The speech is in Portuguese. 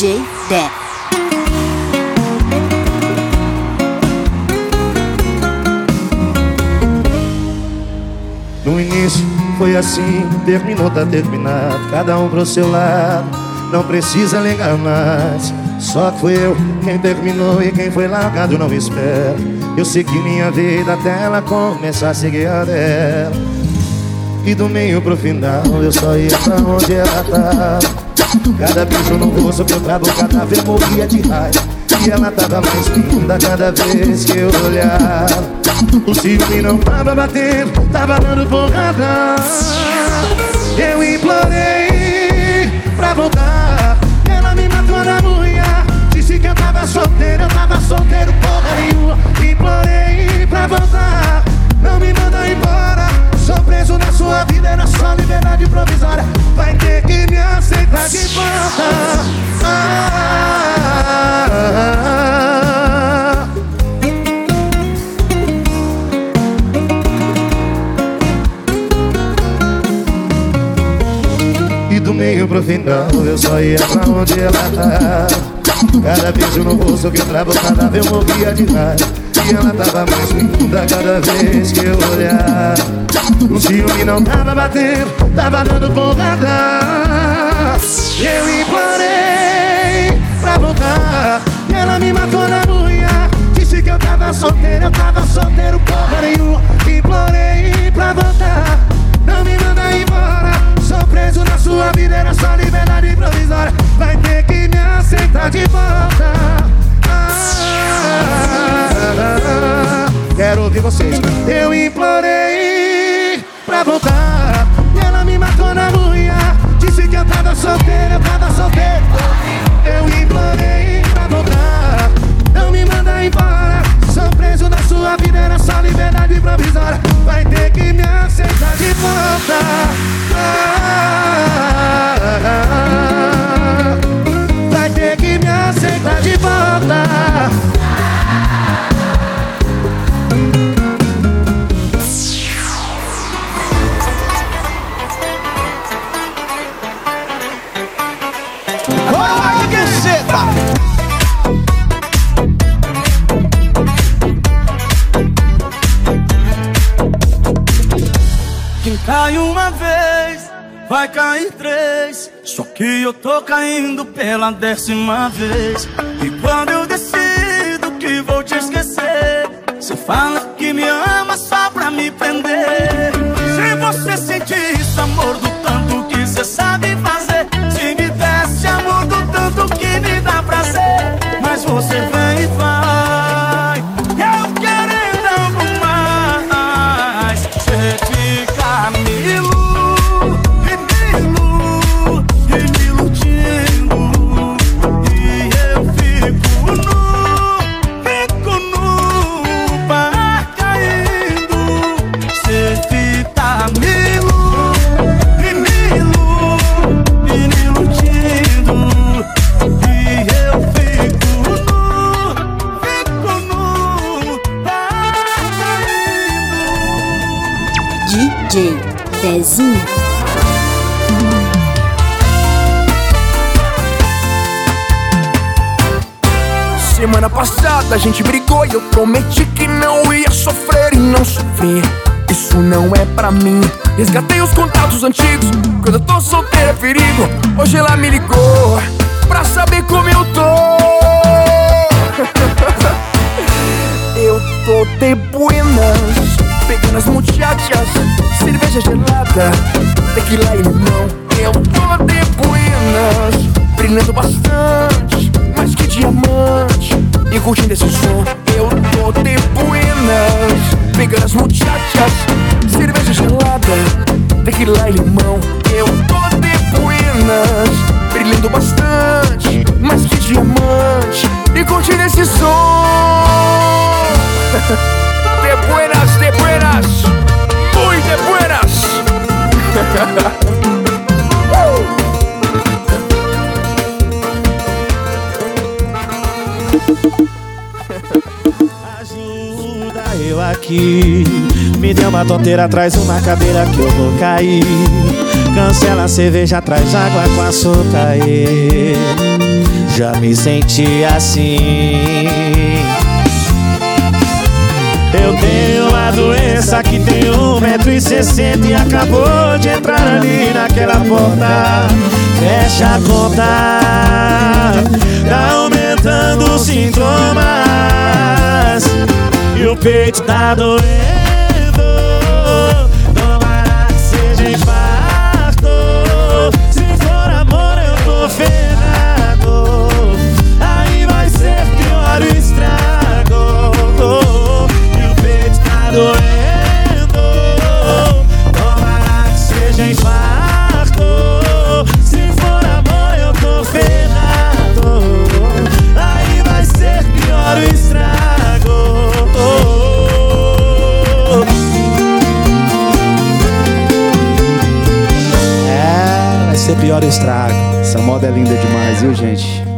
DJ Dé. No início foi assim, terminou, tá terminado Cada um pro seu lado, não precisa ligar mais. Só que fui eu quem terminou e quem foi largado não espera. Eu segui minha vida até ela começar a seguir a dela. E do meio pro final eu só ia pra onde ela tava Cada beijo no rosto que eu travo, cada vez morria de raiva. E ela tava mais linda cada vez que eu olhava. O ciúme não tava batendo, tava dando porrada. Eu implorei pra voltar sua vida, era só liberdade provisória. Vai ter que me aceitar de volta. Ah, ah, ah, do meio pro final Eu só ia pra onde ela tá Cada beijo no rosto que vez eu morria de raiva E ela tava mais linda cada vez que eu olhar. O ciúme não tava batendo, tava dando porrada. Eu implorei pra voltar E ela me matou na mulher Disse que eu tava solteiro, eu tava solteiro porra nenhuma. Implorei pra voltar. Não me manda embora Implorei pra voltar. E ela me matou na mulher Disse que eu tava solteiro, eu tava solteiro Eu implorei pra voltar. Não me manda embora. Sou preso na sua vida, era só liberdade provisória. Vai ter que me aceitar de volta Quem cai uma vez, vai cair três. Só que eu tô caindo pela décima vez. E quando eu decido que vou te esquecer, DJ Dezinho. Semana passada a gente brigou e eu prometi que não ia sofrer e não sofri. Isso não é pra mim. Resgatei os contatos antigos. Quando eu tô solteiro é perigo. Hoje ela me ligou pra saber como eu tô. eu tô de buenas, pegando as muchachas, gelada, tequila e limão. Eu tô de buenas, brilhando bastante, mais que diamante, e curtindo esse som. Eu tô de buenas, pegando as muchachas, cerveja gelada, tequila e limão. Eu tô de buenas, brilhando bastante, mais que diamante, e curtindo Ajuda eu aqui. Me deu uma tonteira, traz uma cadeira que eu vou cair. Cancela a cerveja, traz água com açúcar e já me senti assim. Eu tenho uma doença que tem um metro e sessenta E acabou de entrar ali naquela porta. Fecha a conta Tá aumentando os sintomas. E o peito tá doendo ser pior estrago. Essa moda é linda demais, viu, gente?